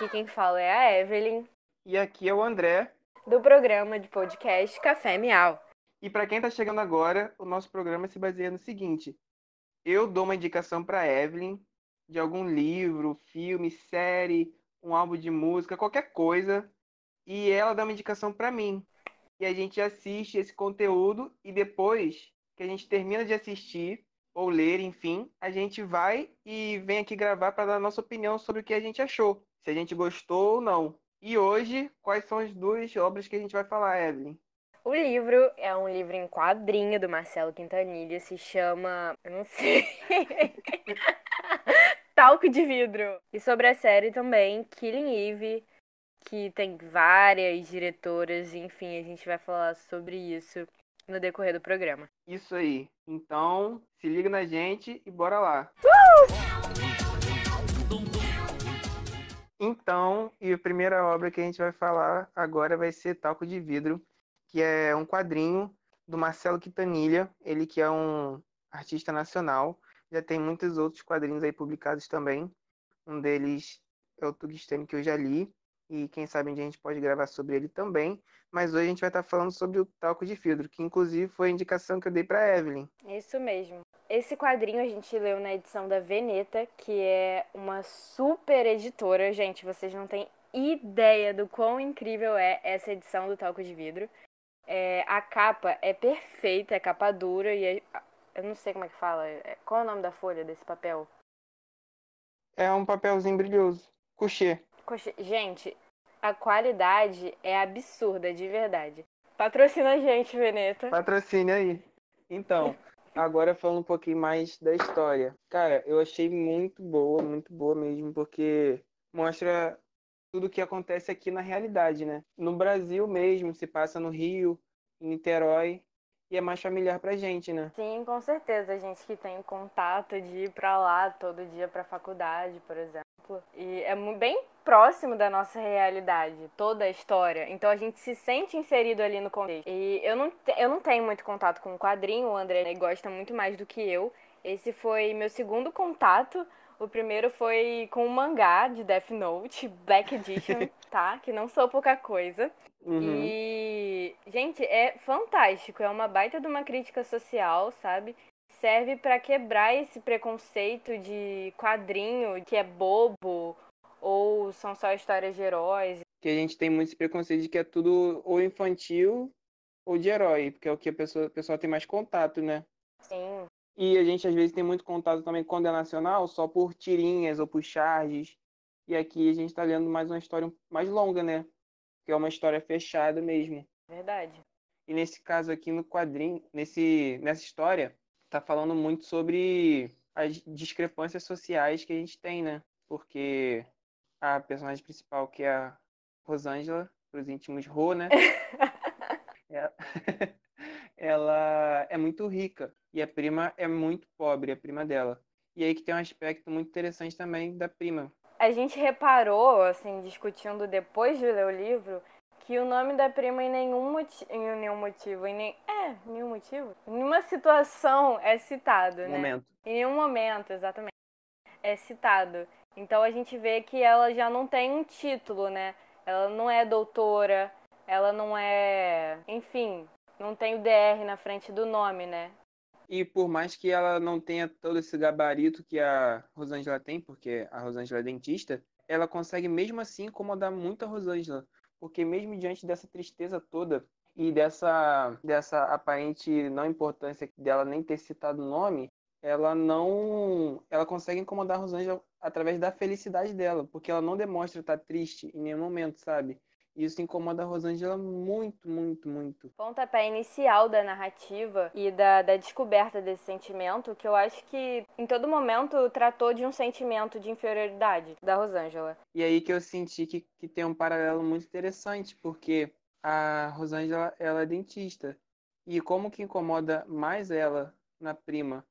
Aqui quem fala é a Evelyn. E aqui é o André. Do programa de podcast Café Miau. E para quem está chegando agora, o nosso programa se baseia no seguinte: eu dou uma indicação para Evelyn de algum livro, filme, série, um álbum de música, qualquer coisa, e ela dá uma indicação para mim. E a gente assiste esse conteúdo e depois que a gente termina de assistir ou ler, enfim, a gente vai e vem aqui gravar para dar a nossa opinião sobre o que a gente achou, se a gente gostou ou não. E hoje, quais são as duas obras que a gente vai falar, Evelyn? O livro é um livro em quadrinho do Marcelo Quintanilha, se chama. Eu não sei. Talco de Vidro. E sobre a série também, Killing Eve, que tem várias diretoras, enfim, a gente vai falar sobre isso no decorrer do programa. Isso aí. Então, se liga na gente e bora lá. Uh! Então, e a primeira obra que a gente vai falar agora vai ser Talco de Vidro, que é um quadrinho do Marcelo Quintanilha, ele que é um artista nacional, já tem muitos outros quadrinhos aí publicados também. Um deles é o Tugstênio que eu já li, e quem sabe a gente pode gravar sobre ele também. Mas hoje a gente vai estar falando sobre o talco de vidro, que inclusive foi a indicação que eu dei para Evelyn. Isso mesmo. Esse quadrinho a gente leu na edição da Veneta, que é uma super editora. Gente, vocês não têm ideia do quão incrível é essa edição do talco de vidro. É, a capa é perfeita, é capa dura e é, eu não sei como é que fala. É, qual é o nome da folha desse papel? É um papelzinho brilhoso. Coucher. Gente, a qualidade é absurda, de verdade. Patrocina a gente, Veneta. Patrocine aí. Então, agora falando um pouquinho mais da história. Cara, eu achei muito boa, muito boa mesmo, porque mostra tudo o que acontece aqui na realidade, né? No Brasil mesmo, se passa no Rio, em Niterói, e é mais familiar pra gente, né? Sim, com certeza. A gente que tem contato de ir pra lá todo dia pra faculdade, por exemplo. E é bem próximo da nossa realidade, toda a história. Então a gente se sente inserido ali no contexto. E eu não, eu não tenho muito contato com o quadrinho, o André gosta muito mais do que eu. Esse foi meu segundo contato o primeiro foi com o mangá de Death Note, Black Edition, tá? Que não sou pouca coisa. Uhum. E, gente, é fantástico. É uma baita de uma crítica social, sabe? Serve para quebrar esse preconceito de quadrinho que é bobo ou são só histórias de heróis. Que a gente tem muito esse preconceito de que é tudo ou infantil ou de herói, porque é o que a pessoa, a pessoa tem mais contato, né? Sim. E a gente às vezes tem muito contato também com o nacional só por tirinhas ou por charges. E aqui a gente está lendo mais uma história mais longa, né? Que é uma história fechada mesmo. Verdade. E nesse caso aqui no quadrinho, nesse, nessa história, tá falando muito sobre as discrepâncias sociais que a gente tem, né? Porque a personagem principal, que é a Rosângela, para os íntimos Rô, né? ela, ela é muito rica e a prima é muito pobre, a prima dela. E aí que tem um aspecto muito interessante também da prima. A gente reparou, assim, discutindo depois de ler o livro, que o nome da prima em nenhum, moti em nenhum motivo, em nem... é, nenhum motivo, nenhuma situação é citado, né? Momento. Em nenhum momento, exatamente, é citado. Então a gente vê que ela já não tem um título, né? Ela não é doutora, ela não é, enfim, não tem o DR na frente do nome, né? E por mais que ela não tenha todo esse gabarito que a Rosângela tem, porque a Rosângela é dentista, ela consegue mesmo assim incomodar muito a Rosângela. Porque mesmo diante dessa tristeza toda e dessa, dessa aparente não importância dela nem ter citado o nome, ela não. Ela consegue incomodar a Rosângela através da felicidade dela, porque ela não demonstra estar triste em nenhum momento, sabe? Isso incomoda a Rosângela muito, muito, muito. Pontapé inicial da narrativa e da, da descoberta desse sentimento, que eu acho que em todo momento tratou de um sentimento de inferioridade da Rosângela. E aí que eu senti que, que tem um paralelo muito interessante, porque a Rosângela ela é dentista. E como que incomoda mais ela na prima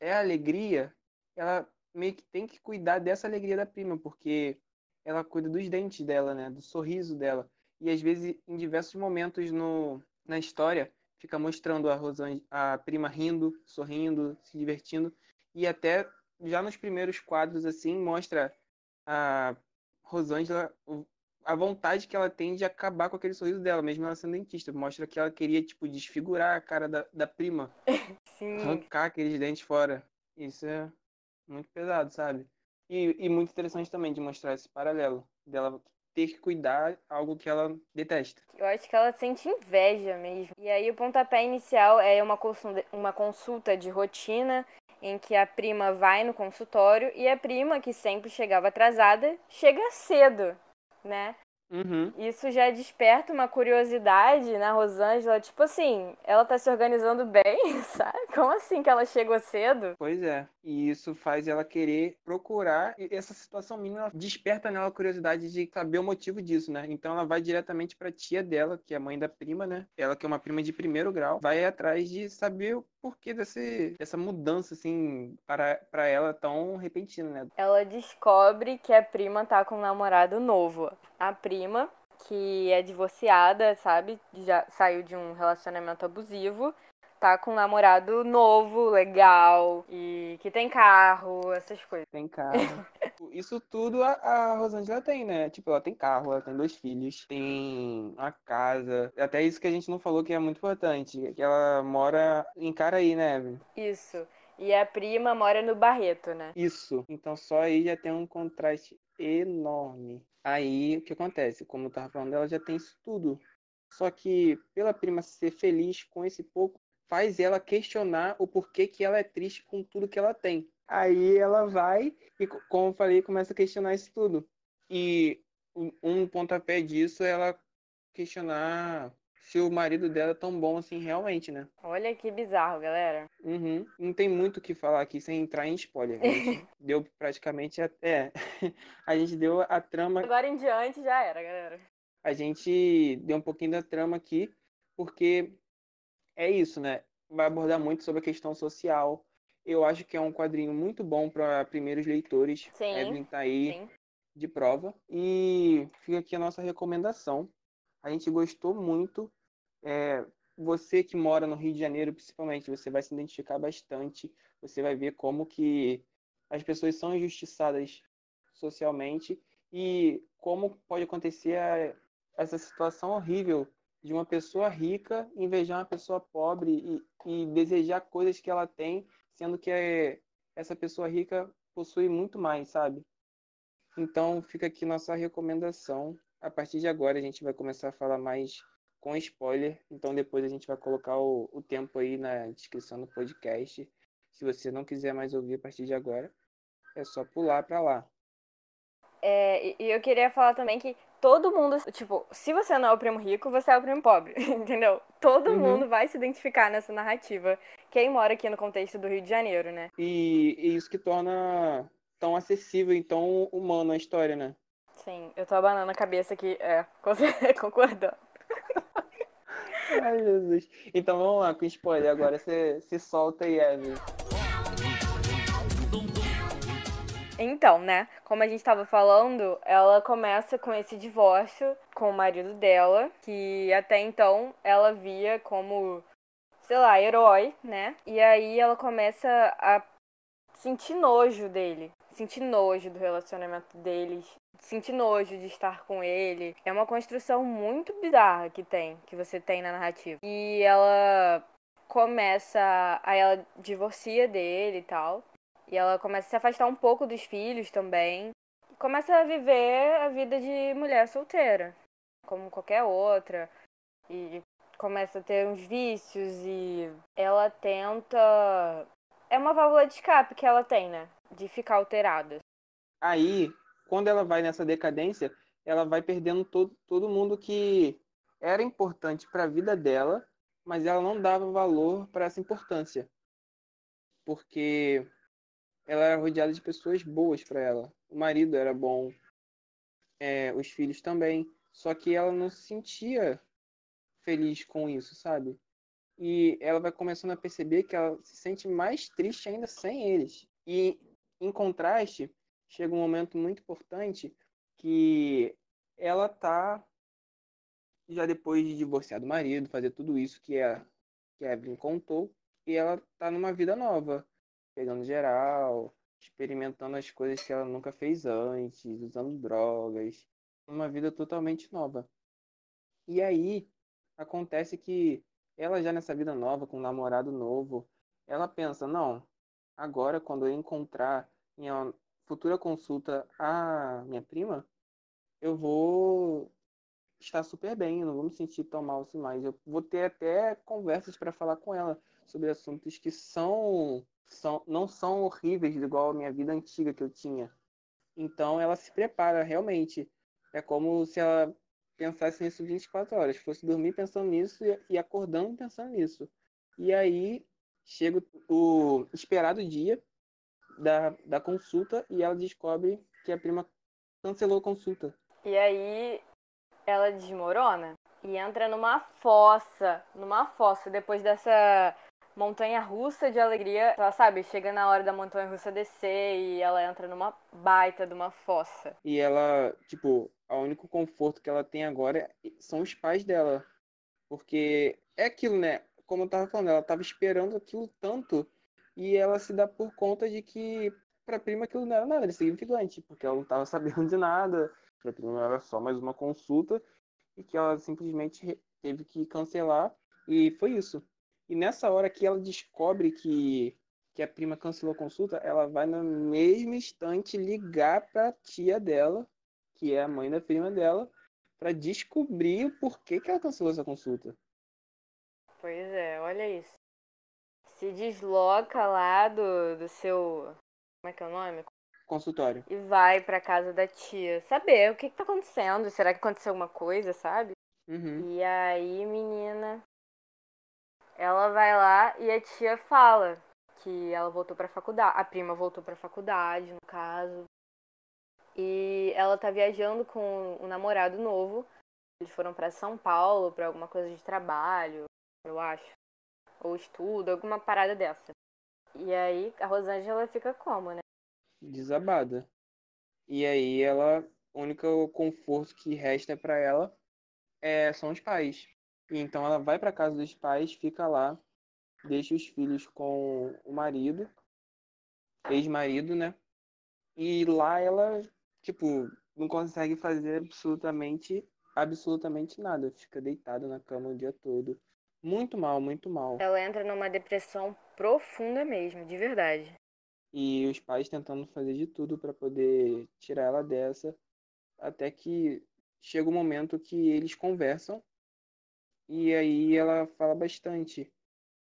é a alegria, ela meio que tem que cuidar dessa alegria da prima, porque ela cuida dos dentes dela, né? Do sorriso dela. E às vezes, em diversos momentos no, na história, fica mostrando a Rosane, a prima rindo, sorrindo, se divertindo. E até já nos primeiros quadros, assim, mostra a Rosângela, a vontade que ela tem de acabar com aquele sorriso dela, mesmo ela sendo dentista. Mostra que ela queria, tipo, desfigurar a cara da, da prima. Sim. Arrancar aqueles dentes fora. Isso é muito pesado, sabe? E, e muito interessante também de mostrar esse paralelo. Dela ter que cuidar algo que ela detesta. Eu acho que ela sente inveja mesmo. E aí o pontapé inicial é uma consulta, uma consulta de rotina em que a prima vai no consultório e a prima, que sempre chegava atrasada, chega cedo, né? Uhum. Isso já desperta uma curiosidade na Rosângela, tipo assim, ela tá se organizando bem, sabe? Como assim que ela chegou cedo? Pois é. E isso faz ela querer procurar. E essa situação mínima desperta nela a curiosidade de saber o motivo disso, né? Então ela vai diretamente pra tia dela, que é a mãe da prima, né? Ela que é uma prima de primeiro grau, vai atrás de saber porquê desse, dessa mudança, assim, para, para ela tão repentina, né? Ela descobre que a prima tá com um namorado novo. A prima, que é divorciada, sabe? Já saiu de um relacionamento abusivo tá com um namorado novo, legal, e que tem carro, essas coisas. Tem carro. Isso tudo a, a Rosângela tem, né? Tipo, ela tem carro, ela tem dois filhos, tem uma casa. Até isso que a gente não falou que é muito importante, que ela mora em Caraí, né, Evelyn? Isso. E a prima mora no Barreto, né? Isso. Então só aí já tem um contraste enorme. Aí o que acontece? Como eu tava falando, ela já tem isso tudo. Só que pela prima ser feliz com esse pouco, faz ela questionar o porquê que ela é triste com tudo que ela tem. Aí ela vai e, como eu falei, começa a questionar isso tudo. E um pontapé disso é ela questionar se o marido dela é tão bom assim realmente, né? Olha que bizarro, galera. Uhum. Não tem muito o que falar aqui sem entrar em spoiler. Deu praticamente até. a gente deu a trama. Agora em diante já era, galera. A gente deu um pouquinho da trama aqui, porque é isso, né? Vai abordar muito sobre a questão social. Eu acho que é um quadrinho muito bom para primeiros leitores. Sim. Evelyn tá aí Sim. de prova. E fica aqui a nossa recomendação. A gente gostou muito. É, você que mora no Rio de Janeiro, principalmente, você vai se identificar bastante. Você vai ver como que as pessoas são injustiçadas socialmente e como pode acontecer essa situação horrível de uma pessoa rica invejar uma pessoa pobre e, e desejar coisas que ela tem, sendo que é, essa pessoa rica possui muito mais, sabe? Então fica aqui nossa recomendação. A partir de agora a gente vai começar a falar mais com spoiler. Então depois a gente vai colocar o, o tempo aí na descrição do podcast. Se você não quiser mais ouvir a partir de agora, é só pular para lá. É, e eu queria falar também que todo mundo, tipo, se você não é o primo rico, você é o primo pobre, entendeu? Todo Uhum. mundo vai se identificar nessa narrativa. Quem mora aqui no contexto do Rio de Janeiro, né? E, e isso que torna tão acessível e tão humano a história, né? Sim, eu tô abanando a cabeça aqui, é, concordando. Ai, Jesus. Então vamos lá com spoiler agora. Você se solta aí, Evelyn. Então, né, como a gente tava falando, ela começa com esse divórcio com o marido dela, que até então ela via como, sei lá, herói, né? E aí ela começa a sentir nojo dele, sentir nojo do relacionamento deles, sentir nojo de estar com ele. É uma construção muito bizarra que tem, que você tem na narrativa. E ela começa, aí ela divorcia dele e tal. E ela começa a se afastar um pouco dos filhos também. Começa a viver a vida de mulher solteira, como qualquer outra. E começa a ter uns vícios e ela tenta. É uma válvula de escape que ela tem, né? De ficar alterada. Aí, quando ela vai nessa decadência, ela vai perdendo todo, todo mundo que era importante para a vida dela, mas ela não dava valor para essa importância. Porque ela era rodeada de pessoas boas para ela. O marido era bom, é, os filhos também. Só que ela não se sentia feliz com isso, sabe? E ela vai começando a perceber que ela se sente mais triste ainda sem eles. E, em contraste, chega um momento muito importante que ela tá já depois de divorciar do marido, fazer tudo isso que a, Evelyn contou, e ela tá numa vida nova, pegando geral, experimentando as coisas que ela nunca fez antes, usando drogas, uma vida totalmente nova. E aí acontece que ela já nessa vida nova, com um namorado novo, ela pensa, não, agora quando eu encontrar minha futura consulta a minha prima, eu vou estar super bem, eu não vou me sentir tão mal assim mais. Eu vou ter até conversas para falar com ela sobre assuntos que são, são não são horríveis igual a minha vida antiga que eu tinha. Então ela se prepara realmente. É como se ela pensasse nisso 24 horas, fosse dormir pensando nisso e acordando pensando nisso. E aí chega o esperado dia da, da consulta e ela descobre que a prima cancelou a consulta. E aí ela desmorona e entra numa fossa, numa fossa, depois dessa montanha russa de alegria. Ela sabe, chega na hora da montanha russa descer e ela entra numa baita de uma fossa. E ela, tipo, o único conforto que ela tem agora são os pais dela. Porque é aquilo, né? Como eu tava falando, ela tava esperando aquilo tanto e ela se dá por conta de que pra prima aquilo não era nada insignificante, porque ela não tava sabendo de nada, pra prima era só mais uma consulta e que ela simplesmente teve que cancelar e foi isso. E nessa hora que ela descobre que, que a prima cancelou a consulta, ela vai no mesmo instante ligar para a tia dela, que é a mãe da prima dela, para descobrir o porquê que ela cancelou essa consulta. Pois é, olha isso. Se desloca lá do, do seu. Como é que é o nome? Consultório. E vai pra casa da tia saber o que, que tá acontecendo. Será que aconteceu alguma coisa, sabe? Uhum. E aí, menina, ela vai lá e a tia fala que ela voltou pra faculdade. A prima voltou pra faculdade, no caso. E ela tá viajando com um namorado novo. Eles foram para São Paulo para alguma coisa de trabalho, eu acho. Ou estudo, alguma parada dessa. E aí a Rosângela fica como, né? Desabada. E aí ela, o único conforto que resta para ela é, são os pais. Então ela vai para casa dos pais, fica lá, deixa os filhos com o marido, ex-marido, né? E lá ela, tipo, não consegue fazer absolutamente, absolutamente nada. Fica deitada na cama o dia todo. Muito mal, muito mal. Ela entra numa depressão profunda mesmo, de verdade. E os pais tentando fazer de tudo para poder tirar ela dessa, até que chega o um momento que eles conversam e aí ela fala bastante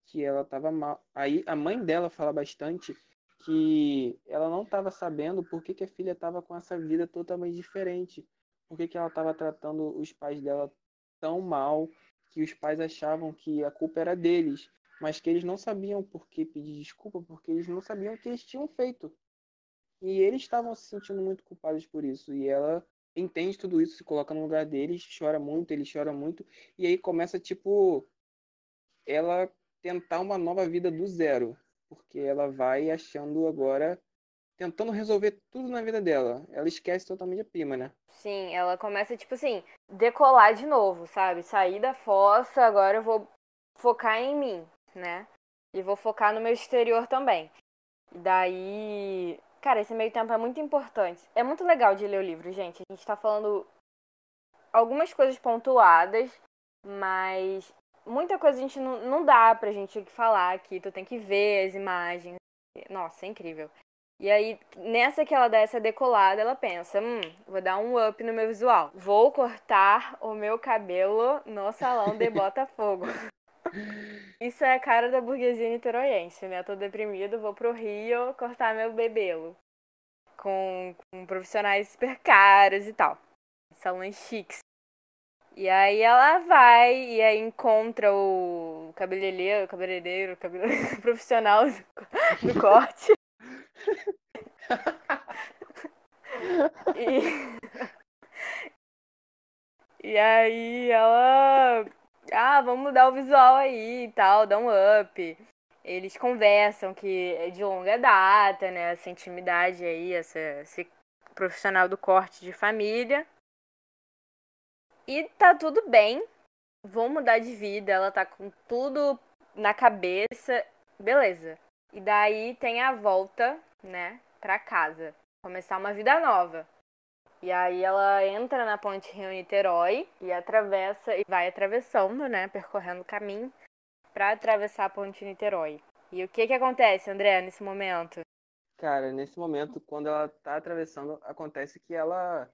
que ela estava mal. Aí a mãe dela fala bastante que ela não estava sabendo por que, que a filha estava com essa vida totalmente diferente. Por que, que ela estava tratando os pais dela tão mal que os pais achavam que a culpa era deles, mas que eles não sabiam por que pedir desculpa, porque eles não sabiam o que eles tinham feito. E eles estavam se sentindo muito culpados por isso. E ela entende tudo isso, se coloca no lugar deles, chora muito, ele chora muito, e aí começa, tipo, ela tentar uma nova vida do zero, porque ela vai achando agora, tentando resolver tudo na vida dela. Ela esquece totalmente a prima, né? Sim, ela começa, tipo assim, decolar de novo, sabe? Sair da fossa, agora eu vou focar em mim, né? E vou focar no meu exterior também. Daí Cara, esse meio tempo é muito importante. É muito legal de ler o livro, gente. A gente tá falando algumas coisas pontuadas, mas muita coisa a gente não, não dá pra gente falar aqui. Tu tem que ver as imagens. Nossa, é incrível. E aí, nessa que ela dá essa decolada, ela pensa: hum, vou dar um up no meu visual. Vou cortar o meu cabelo no salão de Botafogo. Isso é a cara da burguesia niteroiense, né? Tô deprimido, vou pro Rio cortar meu bebelo. Com, com profissionais super caros e tal. Salões chiques. E aí ela vai e aí encontra o cabeleireiro, cabeleireiro, cabeleireiro profissional do, do corte. e... e aí ela ah, vamos mudar o visual aí e tal, dá um up. Eles conversam que é de longa data, né? Essa intimidade aí, essa, esse profissional do corte de família. E tá tudo bem. Vão mudar de vida, ela tá com tudo na cabeça. Beleza. E daí tem a volta, né? pra casa, começar uma vida nova. E aí ela entra na ponte Rio-Niterói e atravessa e vai atravessando, né, percorrendo o caminho para atravessar a ponte Niterói. E o que que acontece, André, nesse momento? Cara, nesse momento, quando ela tá atravessando, acontece que ela.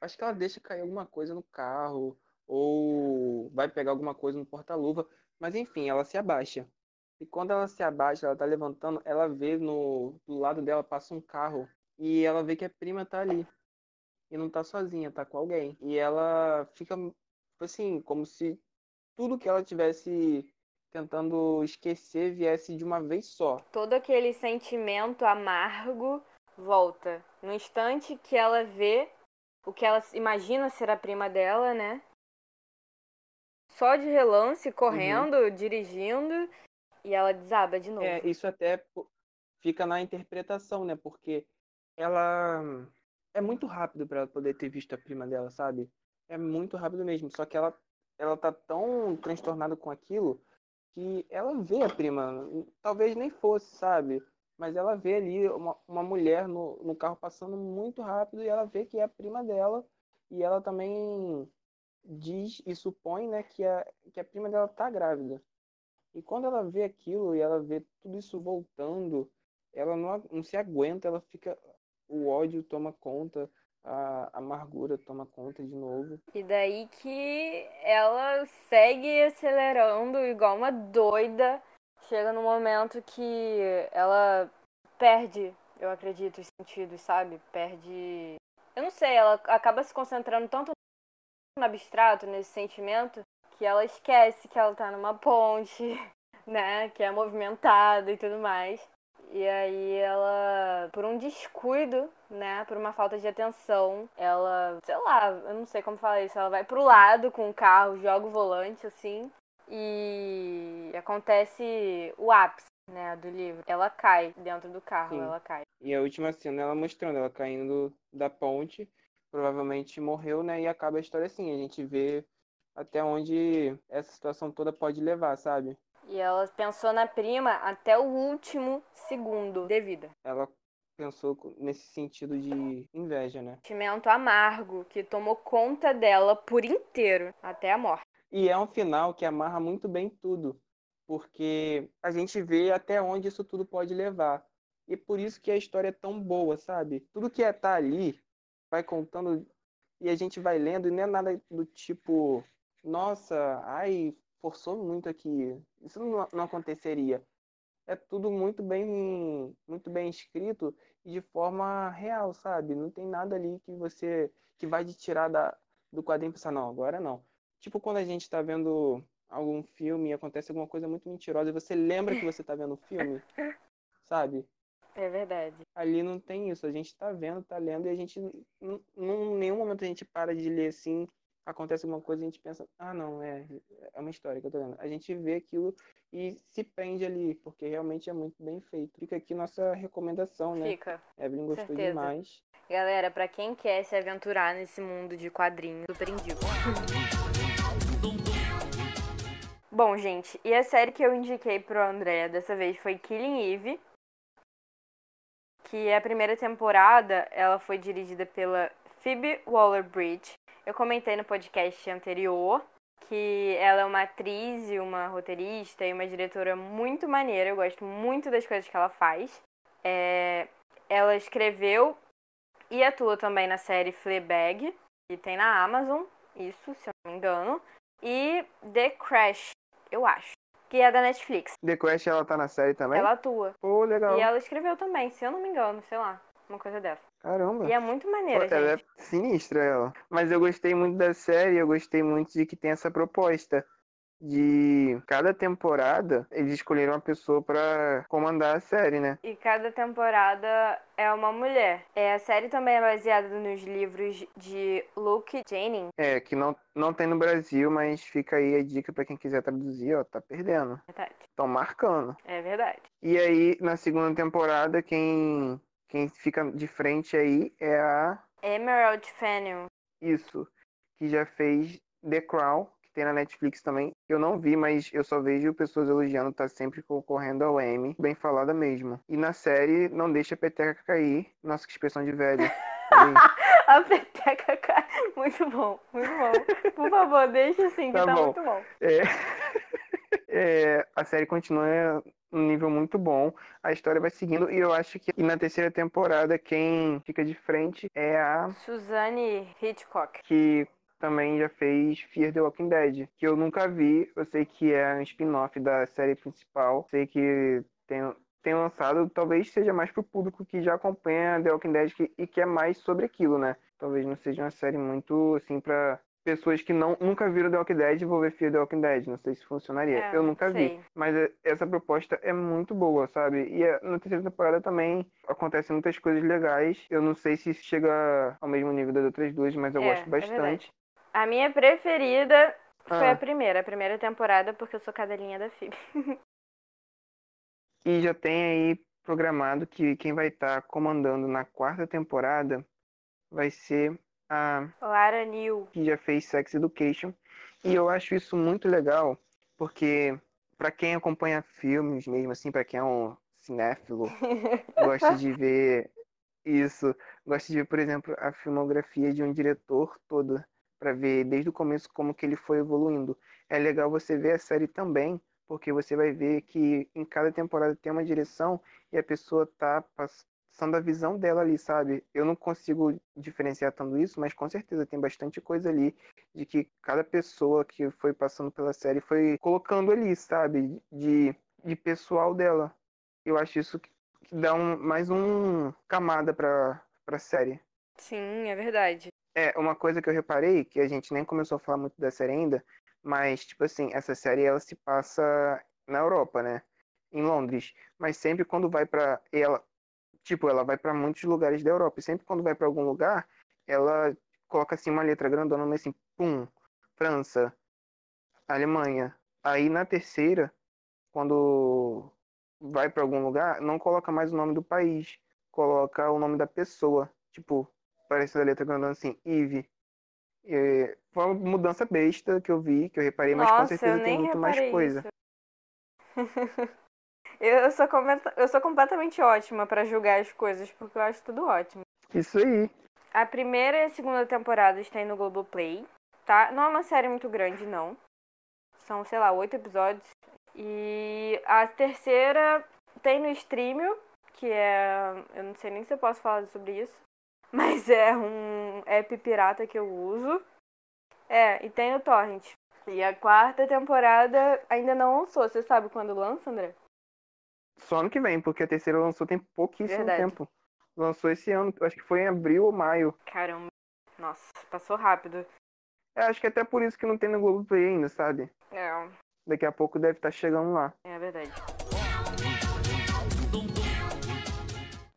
Acho que ela deixa cair alguma coisa no carro, ou vai pegar alguma coisa no porta-luva, mas enfim, ela se abaixa. E quando ela se abaixa, ela tá levantando, ela vê no do lado dela passa um carro e ela vê que a prima tá ali. E não tá sozinha, tá com alguém. E ela fica assim, como se tudo que ela tivesse tentando esquecer viesse de uma vez só. Todo aquele sentimento amargo volta. No instante que ela vê o que ela imagina ser a prima dela, né? Só de relance, correndo, uhum. dirigindo, e ela desaba de novo. É, isso até fica na interpretação, né? Porque ela é muito rápido para ela poder ter visto a prima dela, sabe? É muito rápido mesmo. Só que ela, ela tá tão transtornada com aquilo que ela vê a prima. Talvez nem fosse, sabe? Mas ela vê ali uma, uma mulher no, no carro passando muito rápido e ela vê que é a prima dela. E ela também diz e supõe né, que, a, que a prima dela tá grávida. E quando ela vê aquilo e ela vê tudo isso voltando, ela não, não se aguenta, ela fica. O ódio toma conta, a amargura toma conta de novo. E daí que ela segue acelerando igual uma doida. Chega no momento que ela perde, eu acredito, os sentidos, sabe? Perde. Eu não sei, ela acaba se concentrando tanto no abstrato, nesse sentimento, que ela esquece que ela tá numa ponte, né? Que é movimentada e tudo mais. E aí ela, por um descuido, né, por uma falta de atenção, ela, sei lá, eu não sei como falar isso, ela vai pro lado com o carro, joga o volante assim, e acontece o ápice, né, do livro. Ela cai dentro do carro, Sim. ela cai. E a última cena ela mostrando ela caindo da ponte, provavelmente morreu, né, e acaba a história assim, a gente vê até onde essa situação toda pode levar, sabe? E ela pensou na prima até o último segundo de vida. Ela pensou nesse sentido de inveja, né? Sentimento amargo que tomou conta dela por inteiro, até a morte. E é um final que amarra muito bem tudo, porque a gente vê até onde isso tudo pode levar. E por isso que a história é tão boa, sabe? Tudo que é tá ali vai contando e a gente vai lendo e não é nada do tipo, nossa, ai, forçou muito aqui. Isso não, não aconteceria. É tudo muito bem, muito bem escrito e de forma real, sabe? Não tem nada ali que você que vai te tirar da, do quadrinho e pensar, não, agora não. Tipo quando a gente está vendo algum filme e acontece alguma coisa muito mentirosa e você lembra que você está vendo o filme, sabe? É verdade. Ali não tem isso. A gente está vendo, está lendo e a gente, em nenhum momento a gente para de ler assim acontece alguma coisa e a gente pensa, ah, não, é, é uma história que eu tô lendo. A gente vê aquilo e se prende ali, porque realmente é muito bem feito. Fica aqui nossa recomendação, né? Fica. Evelyn gostou Certeza. demais. Galera, para quem quer se aventurar nesse mundo de quadrinhos, super indico. Bom, gente, e a série que eu indiquei pro André dessa vez foi Killing Eve, que a primeira temporada ela foi dirigida pela Phoebe Waller-Bridge eu comentei no podcast anterior que ela é uma atriz e uma roteirista e uma diretora muito maneira. Eu gosto muito das coisas que ela faz. É... Ela escreveu e atua também na série Fleabag, que tem na Amazon, isso, se eu não me engano. E The Crash, eu acho, que é da Netflix. The Crash, ela tá na série também? Ela atua. Pô, legal. E ela escreveu também, se eu não me engano, sei lá, uma coisa dessa. Caramba. E é muito maneira, Pô, Ela é sinistra, ela. Mas eu gostei muito da série, eu gostei muito de que tem essa proposta de cada temporada eles escolheram uma pessoa para comandar a série, né? E cada temporada é uma mulher. É, a série também é baseada nos livros de Luke Jennings. É, que não, não tem no Brasil, mas fica aí a dica para quem quiser traduzir, ó, tá perdendo. Verdade. Estão marcando. É verdade. E aí, na segunda temporada, quem quem fica de frente aí é a. Emerald Fennel. Isso. Que já fez The Crown, que tem na Netflix também. Eu não vi, mas eu só vejo pessoas elogiando, tá sempre concorrendo ao Emmy. Bem falada mesmo. E na série, não deixa a peteca cair. Nossa, que expressão de velho. a peteca cai. Muito bom, muito bom. Por favor, deixa assim, que tá, tá muito bom. É... é... a série continua um nível muito bom. A história vai seguindo e eu acho que na terceira temporada quem fica de frente é a Suzanne Hitchcock, que também já fez Fear the Walking Dead, que eu nunca vi. Eu sei que é um spin-off da série principal. Sei que tem tem lançado, talvez seja mais pro público que já acompanha The Walking Dead que, e que é mais sobre aquilo, né? Talvez não seja uma série muito assim para pessoas que não, nunca viram The Walking Dead vou ver Fear The Walking Dead. Não sei se funcionaria. É, eu nunca sei. vi. Mas é, essa proposta é muito boa, sabe? E é, na terceira temporada também acontecem muitas coisas legais. Eu não sei se chega ao mesmo nível das outras duas, mas eu é, gosto é bastante. a minha preferida foi ah. a primeira, a primeira temporada, porque eu sou cadelinha da Phoebe. e já tem aí programado que quem vai estar tá comandando na quarta temporada vai ser a Lara New, que já fez Sex Education. E eu acho isso muito legal, porque para quem acompanha filmes mesmo assim, para quem é um cinéfilo, gosta de ver isso, gosta de ver, por exemplo, a filmografia de um diretor toda para ver desde o começo como que ele foi evoluindo. É legal você ver a série também, porque você vai ver que em cada temporada tem uma direção e a pessoa tá passando a visão dela ali, sabe? Eu não consigo diferenciar tanto isso, mas com certeza tem bastante coisa ali de que cada pessoa que foi passando pela série foi colocando ali, sabe? De, de pessoal dela. Eu acho isso que dá um, mais um camada pra, pra série. Sim, é verdade. É, uma coisa que eu reparei, que a gente nem começou a falar muito da série ainda, mas, tipo assim, essa série ela se passa na Europa, né? Em Londres. Mas sempre quando vai para ela, tipo, ela vai para muitos lugares da Europa. E sempre quando vai para algum lugar, ela coloca assim uma letra grandona, mas assim, pum, França, Alemanha. Aí na terceira, quando vai para algum lugar, não coloca mais o nome do país, coloca o nome da pessoa. Tipo, parece a letra grandona assim, Yves. É, foi uma mudança besta que eu vi, que eu reparei, mas Nossa, com certeza tem muito mais coisa. eu, sou eu sou completamente ótima para julgar as coisas, porque eu acho tudo ótimo. Isso aí. A primeira e a segunda temporada estão no Globoplay, tá? Não é uma série muito grande, não. São, sei lá, oito episódios. E a terceira tem no Streamio, que é. Eu não sei nem se eu posso falar sobre isso mas é um app pirata que eu uso. É, e tem o Torrent. E a quarta temporada ainda não lançou. Você sabe quando lança, André? Só ano que vem, porque a terceira lançou tem pouquíssimo Verdade. tempo. Lançou esse ano, acho que foi em abril ou maio. Caramba. Nossa, passou rápido. É, acho que é até por isso que não tem no Globoplay ainda, sabe? É. Daqui a pouco deve estar tá chegando lá. É verdade.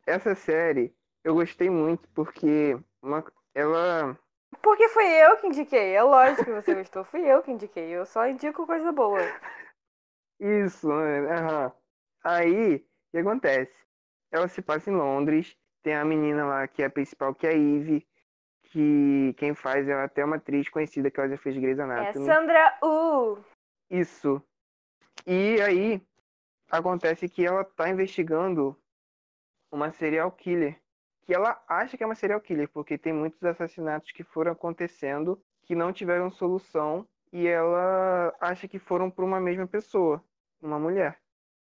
Essa série, eu gostei muito porque uma, ela. Porque foi eu que indiquei. É lógico que você gostou. Fui eu que indiquei. Eu só indico coisa boa. Isso, né? Aí, o que acontece? Ela se passa em Londres. Tem a menina lá que é a principal, que é a Eve. Que quem faz é até uma atriz conhecida que ela já fez Grey's Anatomy. É Sandra Uh! Isso. E aí, acontece que ela tá investigando uma serial killer que ela acha que é uma serial killer, porque tem muitos assassinatos que foram acontecendo que não tiveram solução e ela acha que foram por uma mesma pessoa, uma mulher.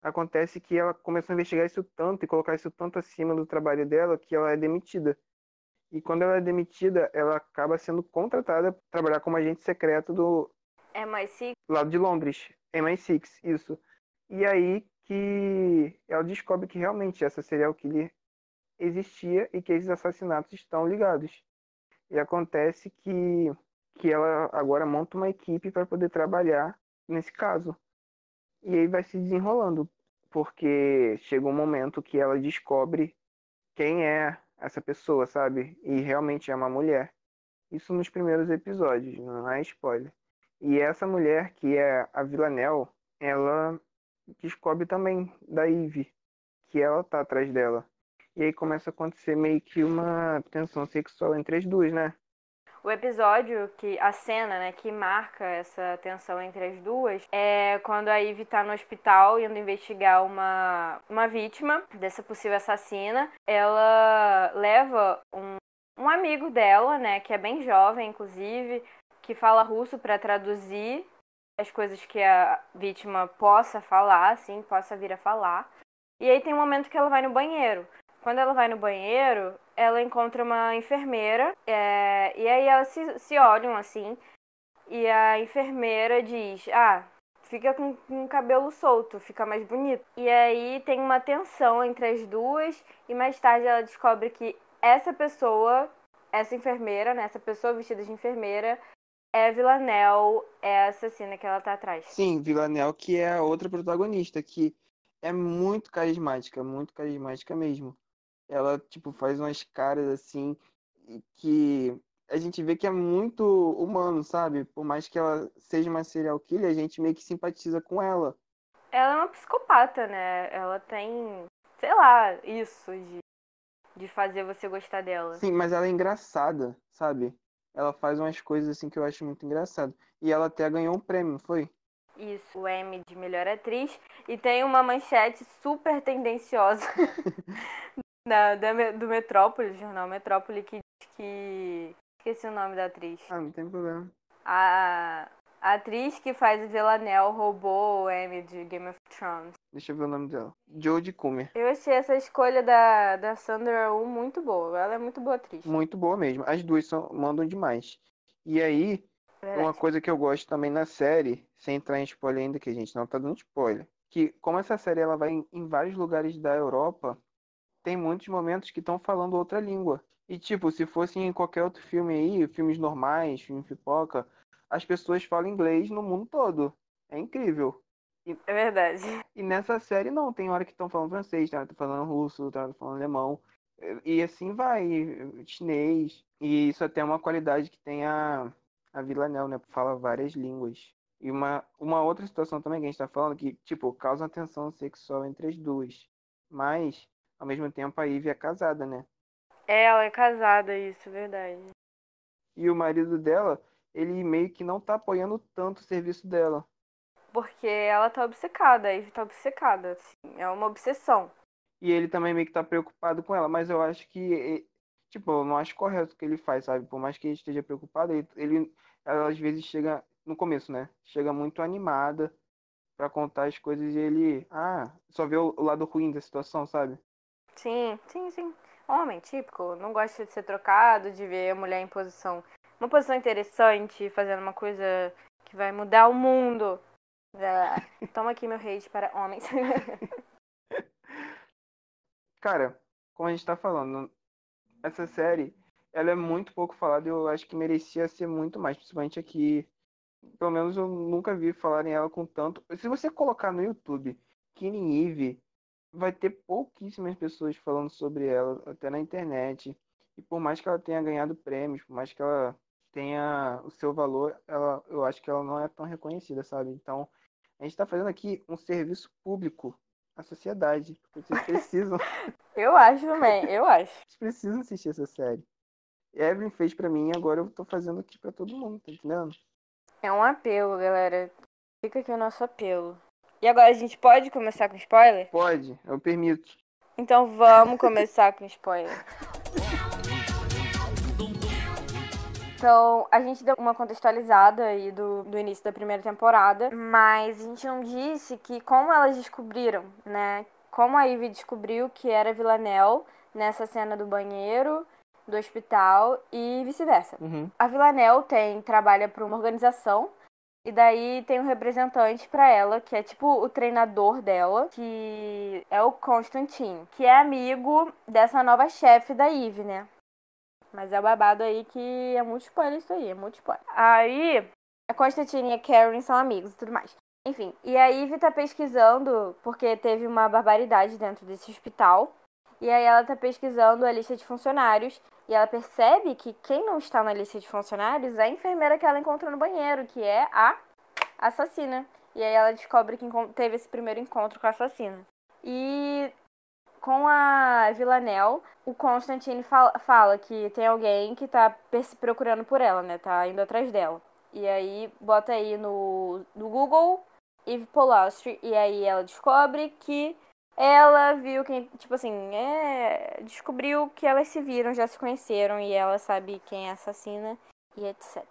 Acontece que ela começou a investigar isso tanto e colocar isso tanto acima do trabalho dela que ela é demitida. E quando ela é demitida, ela acaba sendo contratada para trabalhar como agente secreto do MI6 lado de Londres, MI6, isso. E aí que ela descobre que realmente essa serial killer existia e que esses assassinatos estão ligados. E acontece que, que ela agora monta uma equipe para poder trabalhar nesse caso. E aí vai se desenrolando, porque chega um momento que ela descobre quem é essa pessoa, sabe? E realmente é uma mulher. Isso nos primeiros episódios, não é spoiler. E essa mulher, que é a Villanelle, ela descobre também da Eve, que ela tá atrás dela. E aí começa a acontecer meio que uma tensão sexual entre as duas, né? O episódio que a cena, né, que marca essa tensão entre as duas é quando a Ivy tá no hospital indo investigar uma uma vítima dessa possível assassina. Ela leva um um amigo dela, né, que é bem jovem, inclusive, que fala russo para traduzir as coisas que a vítima possa falar, assim, possa vir a falar. E aí tem um momento que ela vai no banheiro. Quando ela vai no banheiro, ela encontra uma enfermeira, é, e aí elas se, se olham assim, e a enfermeira diz: Ah, fica com, com o cabelo solto, fica mais bonito. E aí tem uma tensão entre as duas, e mais tarde ela descobre que essa pessoa, essa enfermeira, né, essa pessoa vestida de enfermeira, é Villanelle, é a assassina que ela tá atrás. Sim, Villanelle, que é a outra protagonista, que é muito carismática, muito carismática mesmo. Ela, tipo, faz umas caras assim que a gente vê que é muito humano, sabe? Por mais que ela seja uma serial killer, a gente meio que simpatiza com ela. Ela é uma psicopata, né? Ela tem, sei lá, isso de, de fazer você gostar dela. Sim, mas ela é engraçada, sabe? Ela faz umas coisas assim que eu acho muito engraçado. E ela até ganhou um prêmio, foi? Isso, o Emmy de melhor atriz. E tem uma manchete super tendenciosa da, da, do Metrópole, jornal Metrópole, que diz que. Esqueci o nome da atriz. Ah, não tem problema. A, a atriz que faz Villanelle roubou o Emmy de Game of Thrones. Deixa eu ver o nome dela. Jodie Comer. Eu achei essa escolha da, da Sandra Oh muito boa. Ela é muito boa atriz. Muito boa mesmo. As duas são, mandam demais. E aí, Verdade. uma coisa que eu gosto também na série, sem entrar em spoiler ainda, que a gente não tá dando spoiler, que como essa série ela vai em, em vários lugares da Europa, tem muitos momentos que estão falando outra língua. E tipo, se fosse em qualquer outro filme aí, filmes normais, filme pipoca, as pessoas falam inglês no mundo todo. É incrível. E, é verdade. E nessa série não, tem hora que estão falando francês, tá falando russo, tá falando alemão. E assim vai, chinês. E isso até é uma qualidade que tem a, a Villanelle, né? Fala várias línguas. E uma, uma outra situação também que a gente tá falando que, tipo, causa uma tensão sexual entre as duas. Mas, ao mesmo tempo, a Ivy é casada, né? É, ela é casada, isso, verdade. E o marido dela, ele meio que não tá apoiando tanto o serviço dela. Porque ela tá obcecada, a Ivy tá obcecada, assim, é uma obsessão. E ele também meio que tá preocupado com ela, mas eu acho que, tipo, eu não acho correto o que ele faz, sabe? Por mais que ele esteja preocupado, ele, ele ela, às vezes chega, no começo, né? Chega muito animada para contar as coisas e ele, ah, só vê o, o lado ruim da situação, sabe? Sim, sim, sim. Homem, típico, não gosta de ser trocado, de ver a mulher em posição, uma posição interessante, fazendo uma coisa que vai mudar o mundo. Toma aqui meu hate para homens. Cara, como a gente tá falando, essa série, ela é muito pouco falada e eu acho que merecia ser muito mais, principalmente aqui. Pelo menos eu nunca vi falarem ela com tanto. Se você colocar no YouTube Killing Eve, vai ter pouquíssimas pessoas falando sobre ela, até na internet. E por mais que ela tenha ganhado prêmios, por mais que ela tenha o seu valor, ela, eu acho que ela não é tão reconhecida, sabe? Então, a gente está fazendo aqui um serviço público à sociedade. Vocês precisam. eu acho também, eu acho. Vocês precisam assistir essa série. Evelyn fez para mim, agora eu tô fazendo aqui para todo mundo, tá entendendo? É um apelo, galera. Fica aqui o nosso apelo. E agora a gente pode começar com spoiler? Pode, eu permito. Então vamos começar com spoiler. Então, a gente deu uma contextualizada aí do, do início da primeira temporada, mas a gente não disse que como elas descobriram, né? Como a Ivy descobriu que era Villanelle nessa cena do banheiro, do hospital e vice-versa. Uhum. A Villanelle tem, trabalha para uma organização e daí tem um representante para ela, que é tipo o treinador dela, que é o Constantine, que é amigo dessa nova chefe da Eve, né? Mas é o babado aí que é muito spoiler isso aí, é muito spoiler. Aí, a Constantine e a Karen são amigos e tudo mais. Enfim, e a Eve tá pesquisando, porque teve uma barbaridade dentro desse hospital. E aí ela tá pesquisando a lista de funcionários e ela percebe que quem não está na lista de funcionários é a enfermeira que ela encontrou no banheiro, que é a assassina. E aí ela descobre que teve esse primeiro encontro com a assassina. E com a Villanelle, o Constantine fala, fala que tem alguém que tá procurando por ela, né? Tá indo atrás dela. E aí bota aí no, no Google Eve Polastri e aí ela descobre que ela viu quem, tipo assim, é, descobriu que elas se viram, já se conheceram e ela sabe quem é assassina e etc.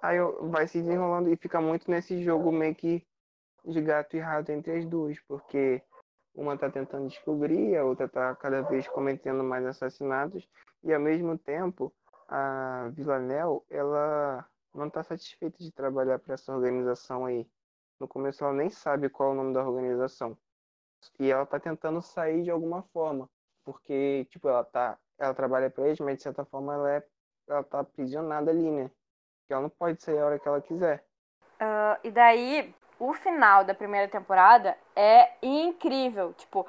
Aí vai se desenrolando e fica muito nesse jogo meio que de gato e rato entre as duas, porque uma tá tentando descobrir, a outra tá cada vez cometendo mais assassinatos e ao mesmo tempo a Villanel, ela não tá satisfeita de trabalhar para essa organização aí. No começo ela nem sabe qual é o nome da organização. E ela tá tentando sair de alguma forma, porque tipo ela tá, ela trabalha para eles, mas de certa forma ela é ela tá aprisionada ali, né? Que ela não pode sair a hora que ela quiser. Uh, e daí, o final da primeira temporada é incrível. Tipo,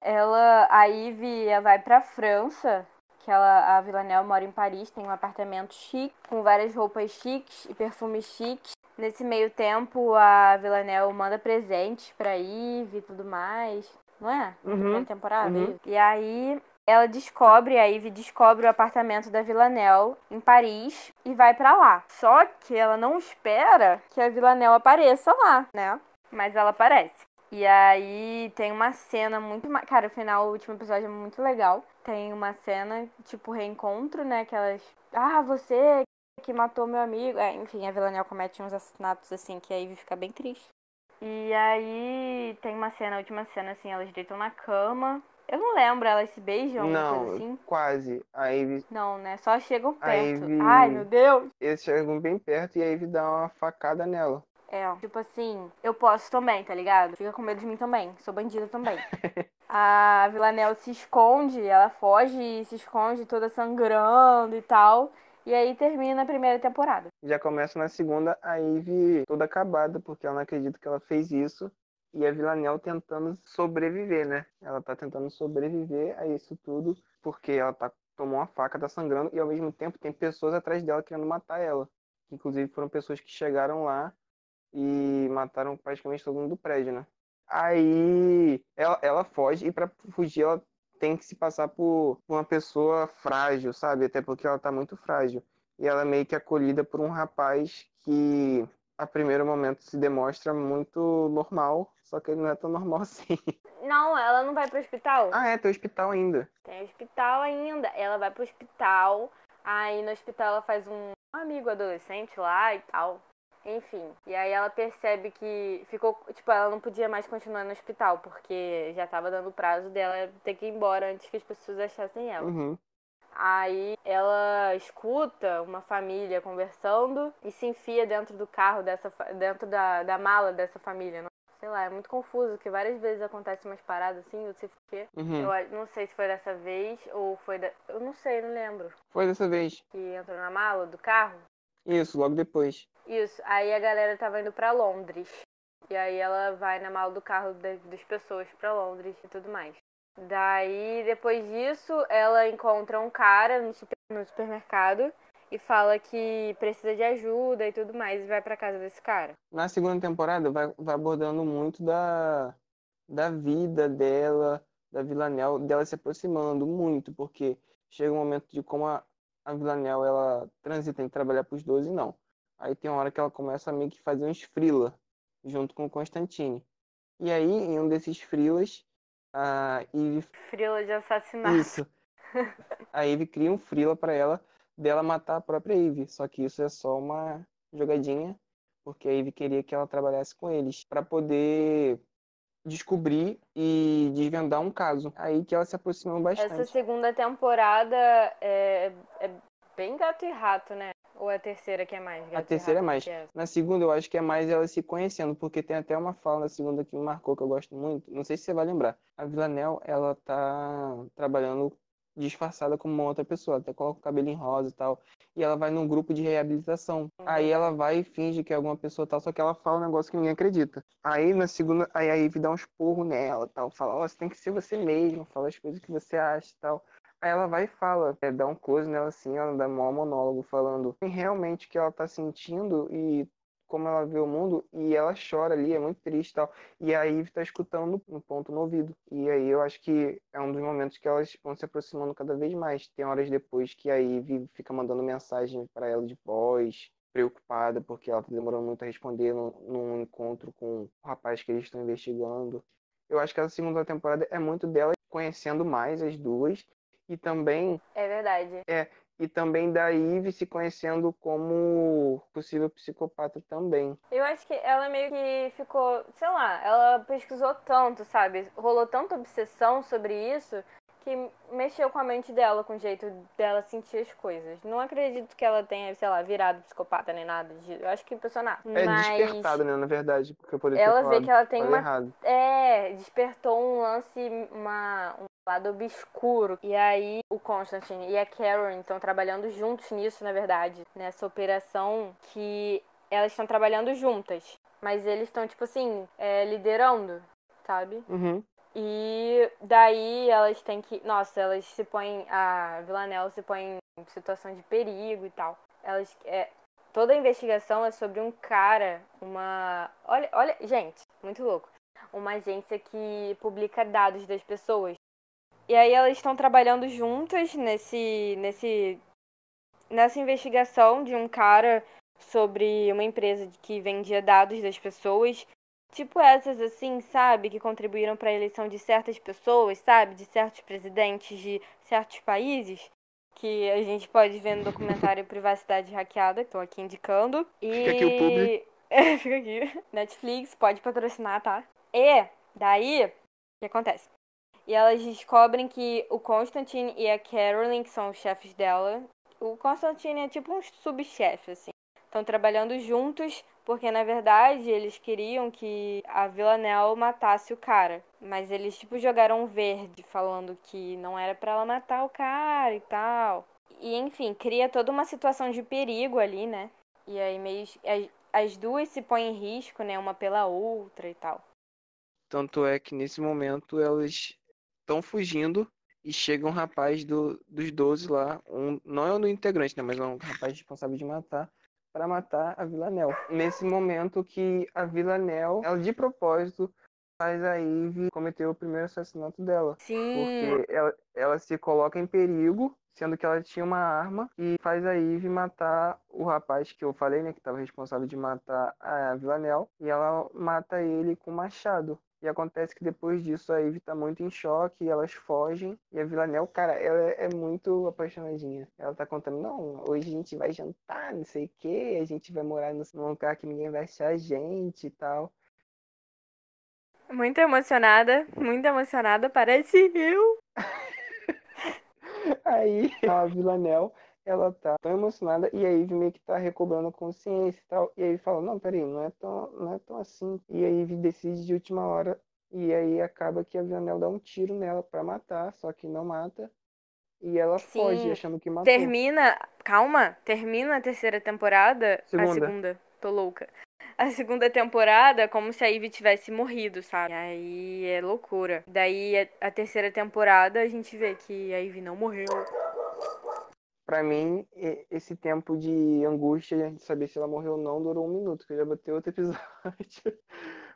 ela, a Ivy vai pra França, que ela, a Villanelle mora em Paris, tem um apartamento chique, com várias roupas chiques e perfumes chiques. Nesse meio tempo, a Villanelle manda presentes pra Ivy e tudo mais. Não é? Uhum, temporada. Uhum. E aí, ela descobre, a Ivy descobre o apartamento da Villanelle em Paris e vai para lá. Só que ela não espera que a Villanelle apareça lá, né? Mas ela aparece. E aí tem uma cena muito. Cara, o final, o último episódio é muito legal. Tem uma cena, tipo, reencontro, né? Que elas. Ah, você que matou meu amigo. É, enfim, a Villanelle comete uns assassinatos assim que a Ivy fica bem triste. E aí tem uma cena, a última cena, assim, elas deitam na cama. Eu não lembro, elas se beijam, não, assim? quase. A Ivy... Não, né? Só chegam perto. Ivy... Ai, meu Deus! Eles chegam bem perto e a Ivy dá uma facada nela. É, tipo assim, eu posso também, tá ligado? Fica com medo de mim também. Sou bandida também. a Villanelle se esconde, ela foge e se esconde toda sangrando e tal. E aí termina a primeira temporada. Já começa na segunda, a Ivy toda acabada, porque ela não acredita que ela fez isso e a Villanelle tentando sobreviver, né? Ela tá tentando sobreviver a isso tudo porque ela tá tomou uma faca, tá sangrando e ao mesmo tempo tem pessoas atrás dela querendo matar ela. Inclusive foram pessoas que chegaram lá e mataram praticamente todo mundo do prédio, né? Aí ela, ela foge e para fugir ela tem que se passar por uma pessoa frágil, sabe? Até porque ela tá muito frágil. E ela é meio que acolhida por um rapaz que a primeiro momento se demonstra muito normal, só que ele não é tão normal assim. Não, ela não vai pro hospital. Ah, é, tem hospital ainda. Tem hospital ainda. Ela vai pro hospital, aí no hospital ela faz um amigo adolescente lá e tal. Enfim, e aí ela percebe que ficou, tipo, ela não podia mais continuar no hospital, porque já tava dando o prazo dela ter que ir embora antes que as pessoas achassem ela. Uhum. Aí ela escuta uma família conversando e se enfia dentro do carro dessa dentro da, da mala dessa família. Não, sei lá, é muito confuso, que várias vezes acontecem umas paradas assim, eu sei. Uhum. Eu não sei se foi dessa vez ou foi da. Eu não sei, não lembro. Foi dessa vez. Que entrou na mala do carro? Isso, logo depois. Isso, aí a galera tava indo para Londres. E aí ela vai na mala do carro das pessoas para Londres e tudo mais. Daí, depois disso, ela encontra um cara no, super, no supermercado e fala que precisa de ajuda e tudo mais e vai para casa desse cara. Na segunda temporada vai, vai abordando muito da, da vida dela, da Villanelle, dela se aproximando muito, porque chega um momento de como a, a Villanelle ela transita em trabalhar para os 12 não. Aí tem uma hora que ela começa a meio que fazer uns frila junto com o Constantine. E aí, em um desses frilas, a Eve. Frila de assassinato. Isso. A Eve cria um frila para ela dela matar a própria Eve. Só que isso é só uma jogadinha, porque a Eve queria que ela trabalhasse com eles para poder descobrir e desvendar um caso. Aí que ela se aproximou bastante. Essa segunda temporada é, é bem gato e rato, né? Ou a terceira que é mais? a terceira é mais. É na segunda eu acho que é mais ela se conhecendo, porque tem até uma fala na segunda que me marcou que eu gosto muito. Não sei se você vai lembrar. A Villanelle, ela tá trabalhando disfarçada como uma outra pessoa, até coloca o cabelo em rosa e tal. E ela vai num grupo de reabilitação. Uhum. Aí ela vai e finge que é alguma pessoa tal, só que ela fala um negócio que ninguém acredita. Aí na segunda, aí a Ivy dá um esporro nela tal, fala, ó, oh, você tem que ser você mesmo, fala as coisas que você acha e tal. Aí ela vai e fala, é, dá um close nela assim, ela dá um monólogo falando realmente o que ela tá sentindo e como ela vê o mundo e ela chora ali, é muito triste e tal. E a Eve tá escutando um ponto no ouvido. E aí eu acho que é um dos momentos que elas vão se aproximando cada vez mais. Tem horas depois que a Eve fica mandando mensagem para ela de voz, preocupada porque ela tá demorando muito a responder num, num encontro com o rapaz que eles estão investigando. Eu acho que a segunda temporada é muito dela conhecendo mais as duas e também É verdade. é e também da Eve se conhecendo como possível psicopata também. Eu acho que ela meio que ficou, sei lá, ela pesquisou tanto, sabe? Rolou tanta obsessão sobre isso que mexeu com a mente dela, com o jeito dela sentir as coisas. Não acredito que ela tenha, sei lá, virado psicopata nem nada. Eu acho que impressionar. É Mas despertado, né, na verdade, porque eu poderia ela vê que ela tem uma errado. É, despertou um lance, uma, um lado obscuro. E aí o Constantine e a Karen estão trabalhando juntos nisso, na verdade. Nessa operação que elas estão trabalhando juntas. Mas eles estão, tipo assim, é, liderando, sabe? Uhum. E daí elas têm que. Nossa, elas se põem. A Villanelle se põe em situação de perigo e tal. Elas. É, toda a investigação é sobre um cara, uma. Olha, olha, gente, muito louco. Uma agência que publica dados das pessoas. E aí elas estão trabalhando juntas nesse. nesse. nessa investigação de um cara sobre uma empresa que vendia dados das pessoas. Tipo essas assim, sabe, que contribuíram para a eleição de certas pessoas, sabe, de certos presidentes de certos países, que a gente pode ver no documentário Privacidade Hackeada, que tô aqui indicando. E Fica aqui o publi. É, fica aqui. Netflix pode patrocinar, tá? E daí, o que acontece? E elas descobrem que o Constantine e a Carolyn, que são os chefes dela, o Constantine é tipo um subchefe, assim. Estão trabalhando juntos porque, na verdade, eles queriam que a Villanelle matasse o cara. Mas eles, tipo, jogaram verde, falando que não era pra ela matar o cara e tal. E, enfim, cria toda uma situação de perigo ali, né? E aí, meio... As duas se põem em risco, né? Uma pela outra e tal. Tanto é que nesse momento elas estão fugindo e chega um rapaz do, dos 12 lá, um, não é um do integrante, né, mas é um rapaz responsável de matar, para matar a Villanelle. Nesse momento que a Villanelle, ela de propósito faz a Eve cometer o primeiro assassinato dela. Sim. Porque ela, ela se coloca em perigo, sendo que ela tinha uma arma, e faz a Eve matar o rapaz que eu falei, né, que estava responsável de matar a Villanelle, e ela mata ele com machado. E acontece que depois disso a Eve tá muito em choque, elas fogem, e a Villanelle, cara, ela é muito apaixonadinha. Ela tá contando, não, hoje a gente vai jantar, não sei o quê, a gente vai morar num lugar que ninguém vai achar a gente e tal. Muito emocionada, muito emocionada, parece eu. Aí a Villanelle, ela tá tão emocionada e a Eve meio que tá recobrando a consciência e tal. E aí fala, não, peraí, não é tão, não é tão assim. E a Eve decide de última hora. E aí acaba que a Villanelle dá um tiro nela pra matar, só que não mata. E ela Sim, foge achando que matou. Termina, calma, termina a terceira temporada, Segunda. a segunda, tô louca. A segunda temporada como se a Ivy tivesse morrido, sabe? Aí é loucura. Daí a terceira temporada a gente vê que a Ivy não morreu. Pra mim, esse tempo de angústia de saber se ela morreu ou não durou um minuto, que eu já botei outro episódio.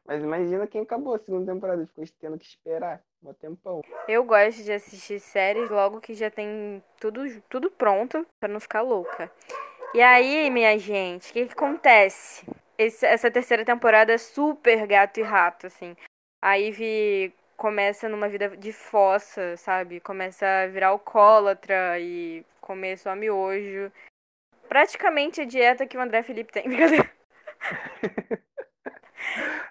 Mas imagina quem acabou a segunda temporada, ficou tendo que esperar um tempão. Eu gosto de assistir séries logo que já tem tudo, tudo pronto pra não ficar louca. E aí, minha gente, o que, que acontece? Esse- essa terceira temporada é super gato e rato, assim. A Ivy começa numa vida de fossa, sabe? Começa a virar alcoólatra e comer só miojo. Praticamente a dieta que o André Felipe tem. Brincadeira.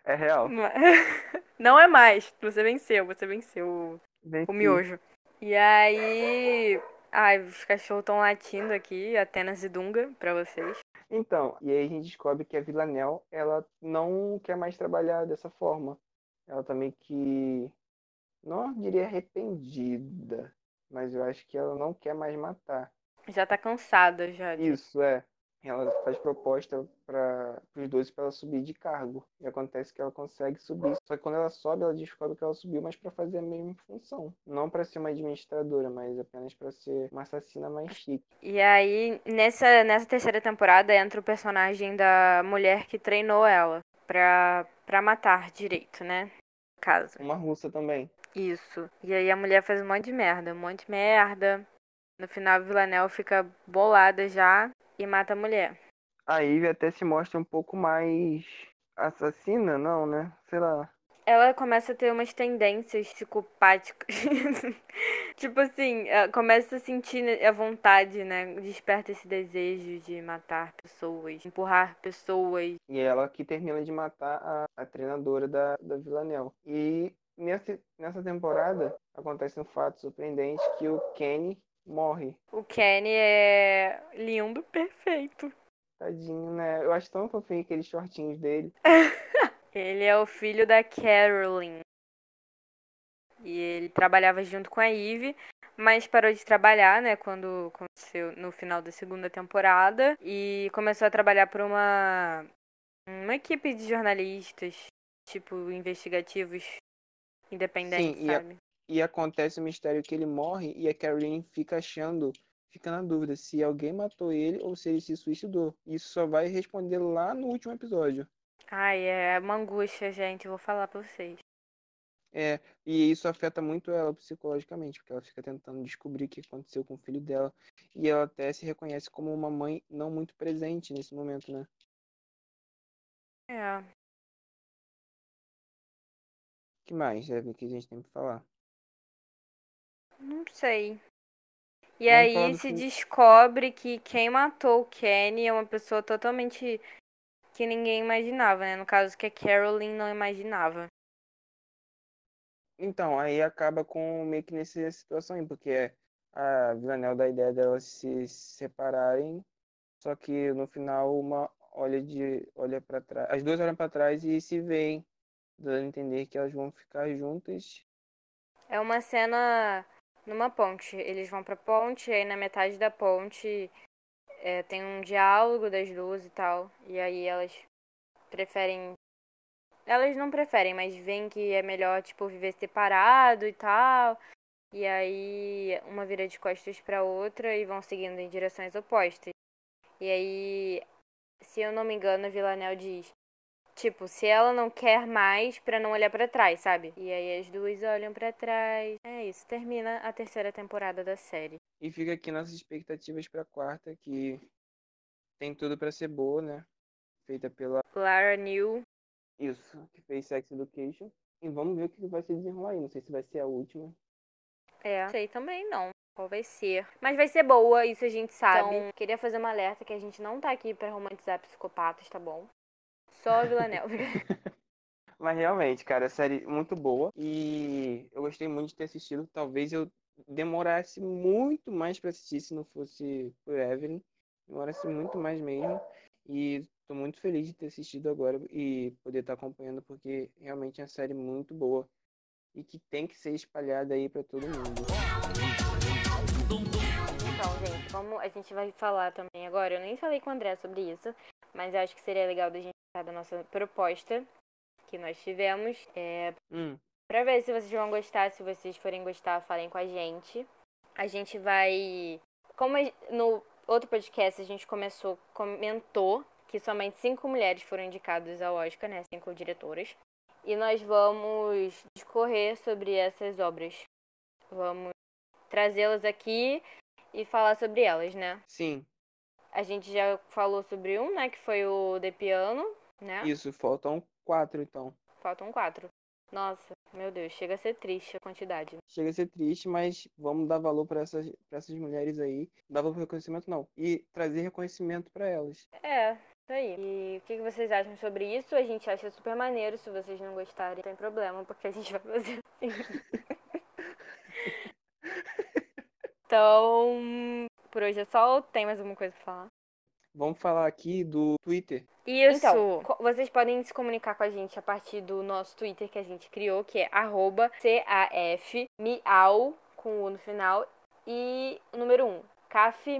É real. Não é mais. Você venceu, você venceu Venci. o miojo. E aí. Ai, os cachorros estão latindo aqui, Atenas e Dunga, pra vocês. Então, e aí a gente descobre que a Villanelle, ela não quer mais trabalhar dessa forma. Ela tá meio que, não diria arrependida, mas eu acho que ela não quer mais matar. Já tá cansada já. de- Isso, é. ela faz proposta para os dois para ela subir de cargo. E acontece que ela consegue subir. Só que quando ela sobe, ela descobre que ela subiu, mas para fazer a mesma função. Não para ser uma administradora, mas apenas para ser uma assassina mais chique. E aí, nessa, nessa terceira temporada, entra o personagem da mulher que treinou ela pra, pra matar direito, né? Caso. Uma russa também. Isso. E aí a mulher faz um monte de merda, um monte de merda. No final, a Villanelle fica bolada já e mata a mulher. A Ivy até se mostra um pouco mais assassina, não, né? Sei lá. Ela começa a ter umas tendências psicopáticas. tipo assim, começa a sentir a vontade, né? Desperta esse desejo de matar pessoas, empurrar pessoas. E é ela que termina de matar a, a treinadora da, da Villanelle. E nessa, nessa temporada acontece um fato surpreendente que o Kenny morre. O Kenny é lindo, perfeito. Tadinho, né? Eu acho tão fofinho aqueles shortinhos dele. ele é o filho da Carolyn. E ele trabalhava junto com a Eve, mas parou de trabalhar, né, quando aconteceu no final da segunda temporada e começou a trabalhar para uma uma equipe de jornalistas, tipo investigativos independentes, Sim, sabe? e acontece o mistério que ele morre e a Caroline fica achando, fica na dúvida se alguém matou ele ou se ele se suicidou. Isso só vai responder lá no último episódio. Ai, é uma angústia, gente, vou falar pra vocês. É, e isso afeta muito ela psicologicamente, porque ela fica tentando descobrir o que aconteceu com o filho dela. E ela até se reconhece como uma mãe não muito presente nesse momento, né? É. O que mais, Evelyn, que a gente tem pra falar? Não sei. E aí se descobre que quem matou o Kenny é uma pessoa totalmente que ninguém imaginava, né? No caso que a Carolyn não imaginava. Então, aí acaba com meio que nessa situação aí, porque a Villanelle da ideia delas se separarem, só que no final uma olha de olha para trás, as duas olham para trás e se veem, dando a entender que elas vão ficar juntas. É uma cena numa ponte. Eles vão pra ponte, e aí na metade da ponte é, tem um diálogo das duas e tal. E aí elas preferem. Elas não preferem, mas veem que é melhor, tipo, viver separado e tal. E aí uma vira de costas pra outra e vão seguindo em direções opostas. E aí, se eu não me engano, a Villanelle diz: Tipo, se ela não quer mais pra não olhar para trás, sabe? E aí as duas olham para trás. É isso, termina a terceira temporada da série. E fica aqui nossas expectativas pra quarta, que tem tudo para ser boa, né? Feita pela Lara New. Isso, que fez Sex Education. E vamos ver o que vai se desenrolar aí. Não sei se vai ser a última. É, sei também não qual vai ser. Mas vai ser boa, isso a gente sabe. Então, queria fazer uma alerta que a gente não tá aqui para romantizar psicopatas, tá bom? Só a Vila Mas realmente, cara, a série muito boa. E eu gostei muito de ter assistido. Talvez eu demorasse muito mais para assistir se não fosse por Evelyn. Demorasse muito mais mesmo. E tô muito feliz de ter assistido agora e poder estar acompanhando, porque realmente é uma série muito boa. E que tem que ser espalhada aí para todo mundo. Então, gente, como a gente vai falar também agora, eu nem falei com o André sobre isso, mas eu acho que seria legal da gente da nossa proposta que nós tivemos. É, hum. Pra ver se vocês vão gostar. Se vocês forem gostar, falem com a gente. A gente vai. Como no outro podcast a gente começou, comentou que somente cinco mulheres foram indicadas ao Oscar, né? Cinco diretoras. E nós vamos discorrer sobre essas obras. Vamos trazê-las aqui e falar sobre elas, né? Sim. A gente já falou sobre um, né? Que foi o The Piano, né? Isso, faltam quatro então. Faltam quatro. Nossa, meu Deus, chega a ser triste a quantidade. Chega a ser triste, mas vamos dar valor para essas, pra essas mulheres aí. Dar valor pro reconhecimento, não. E trazer reconhecimento para elas. É, isso aí. E o que vocês acham sobre isso? A gente acha super maneiro. Se vocês não gostarem, não tem problema, porque a gente vai fazer assim. então, por hoje é só. Tem mais alguma coisa pra falar? Vamos falar aqui do Twitter. Isso. Então, vocês podem se comunicar com a gente a partir do nosso Twitter que a gente criou, que é CAF com o no final. E o número 1, CAF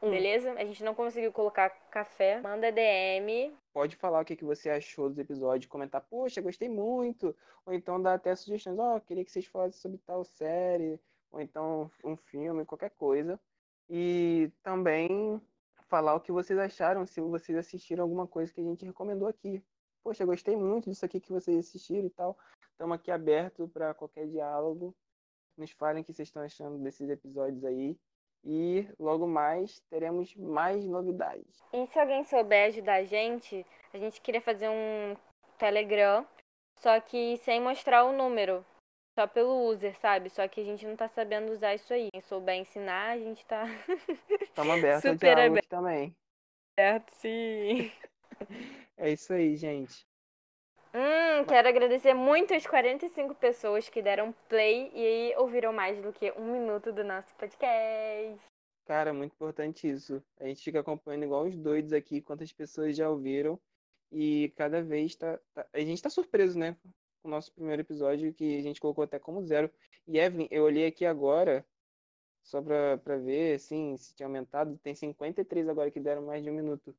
um, beleza? A gente não conseguiu colocar café. Manda DM. Pode falar o que, que você achou dos episódios, comentar, poxa, gostei muito. Ou então dar até sugestões, ó, oh, queria que vocês falassem sobre tal série, ou então um filme, qualquer coisa. E também falar o que vocês acharam, se vocês assistiram alguma coisa que a gente recomendou aqui. Poxa, gostei muito disso aqui que vocês assistiram e tal. Estamos aqui aberto para qualquer diálogo. Nos falem o que vocês estão achando desses episódios aí. E logo mais teremos mais novidades. E se alguém souber ajudar a gente, a gente queria fazer um Telegram, só que sem mostrar o número. Só pelo user, sabe? Só que a gente não tá sabendo usar isso aí. Quem souber ensinar, a gente tá. Estamos abertos a diálogos aberto. também. Certo, sim. é isso aí, gente. Hum, quero agradecer muito as 45 pessoas que deram play e ouviram mais do que um minuto do nosso podcast. Cara, muito importante isso. A gente fica acompanhando igual os doidos aqui, quantas pessoas já ouviram. E cada vez tá, tá... A gente tá surpreso, né? O nosso primeiro episódio, que a gente colocou até como zero. E Evelyn, eu olhei aqui agora, só pra, pra ver, assim, se tinha aumentado. Tem 53 agora que deram mais de um minuto.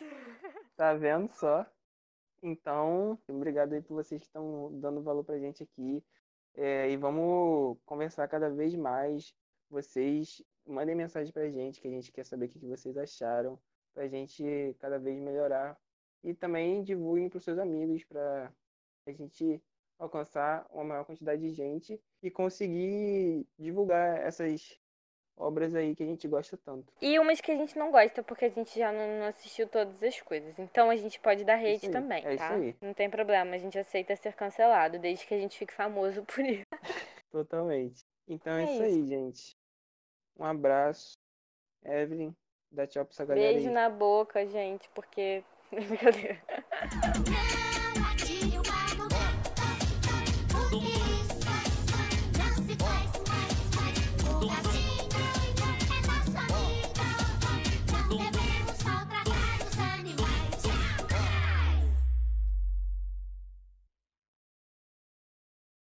Tá vendo só? Então, obrigado aí por vocês que estão dando valor pra gente aqui. É, e vamos conversar cada vez mais. Vocês mandem mensagem pra gente, que a gente quer saber o que vocês acharam, pra gente cada vez melhorar. E também divulguem pros seus amigos, pra a gente alcançar uma maior quantidade de gente e conseguir divulgar essas obras aí que a gente gosta tanto. E umas que a gente não gosta, porque a gente já não, assistiu todas as coisas. Então a gente pode dar rede também, é tá? Não tem problema, a gente aceita ser cancelado, desde que a gente fique famoso por isso. Totalmente. Então é, é isso, aí, gente. Um abraço. Evelyn, dá tchau pra essa galera Beijo aí. na boca, gente, porque. Brincadeira.